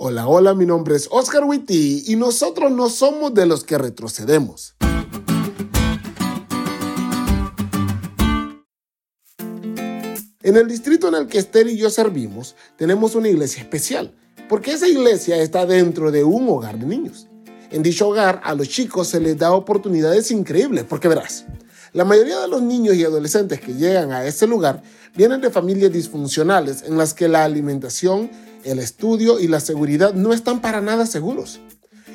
Hola, hola, mi nombre es Oscar Witty y nosotros no somos de los que retrocedemos. En el distrito en el que Esther y yo servimos, tenemos una iglesia especial, porque esa iglesia está dentro de un hogar de niños. En dicho hogar, a los chicos se les da oportunidades increíbles, porque verás, la mayoría de los niños y adolescentes que llegan a ese lugar vienen de familias disfuncionales en las que la alimentación, el estudio y la seguridad no están para nada seguros.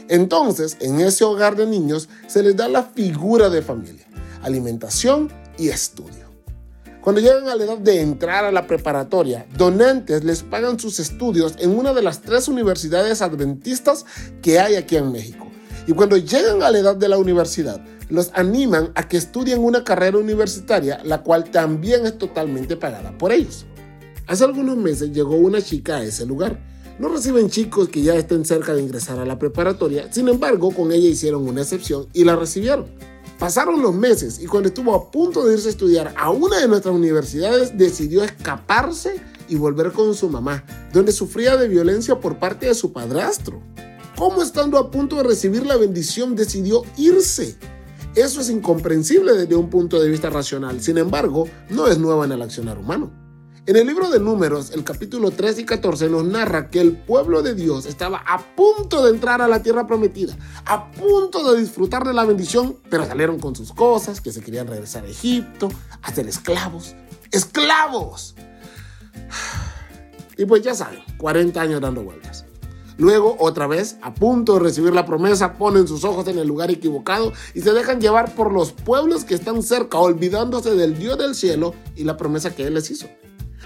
Entonces, en ese hogar de niños se les da la figura de familia, alimentación y estudio. Cuando llegan a la edad de entrar a la preparatoria, donantes les pagan sus estudios en una de las tres universidades adventistas que hay aquí en México. Y cuando llegan a la edad de la universidad, los animan a que estudien una carrera universitaria, la cual también es totalmente pagada por ellos. Hace algunos meses llegó una chica a ese lugar. No reciben chicos que ya estén cerca de ingresar a la preparatoria, sin embargo, con ella hicieron una excepción y la recibieron. Pasaron los meses y cuando estuvo a punto de irse a estudiar a una de nuestras universidades, decidió escaparse y volver con su mamá, donde sufría de violencia por parte de su padrastro. ¿Cómo estando a punto de recibir la bendición decidió irse? Eso es incomprensible desde un punto de vista racional, sin embargo, no es nueva en el accionar humano. En el libro de Números, el capítulo 3 y 14 nos narra que el pueblo de Dios estaba a punto de entrar a la tierra prometida, a punto de disfrutar de la bendición, pero salieron con sus cosas, que se querían regresar a Egipto, a ser esclavos. ¡Esclavos! Y pues ya saben, 40 años dando vueltas. Luego, otra vez, a punto de recibir la promesa, ponen sus ojos en el lugar equivocado y se dejan llevar por los pueblos que están cerca, olvidándose del Dios del cielo y la promesa que Él les hizo.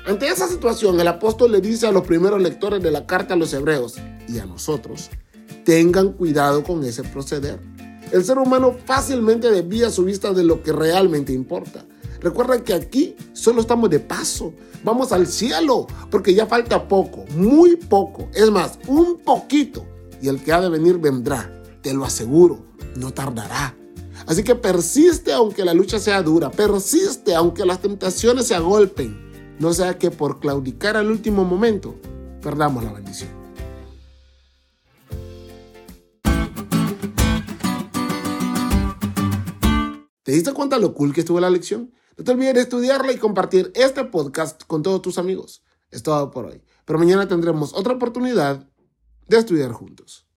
Ante esa situación, el apóstol le dice a los primeros lectores de la carta a los hebreos y a nosotros, tengan cuidado con ese proceder. El ser humano fácilmente desvía su vista de lo que realmente importa. Recuerda que aquí solo estamos de paso. Vamos al cielo, porque ya falta poco, muy poco. Es más, un poquito. Y el que ha de venir vendrá, te lo aseguro, no tardará. Así que persiste aunque la lucha sea dura, persiste aunque las tentaciones se agolpen. No sea que por claudicar al último momento perdamos la bendición. ¿Te diste cuenta lo cool que estuvo la lección? No te olvides de estudiarla y compartir este podcast con todos tus amigos. Es todo por hoy. Pero mañana tendremos otra oportunidad de estudiar juntos.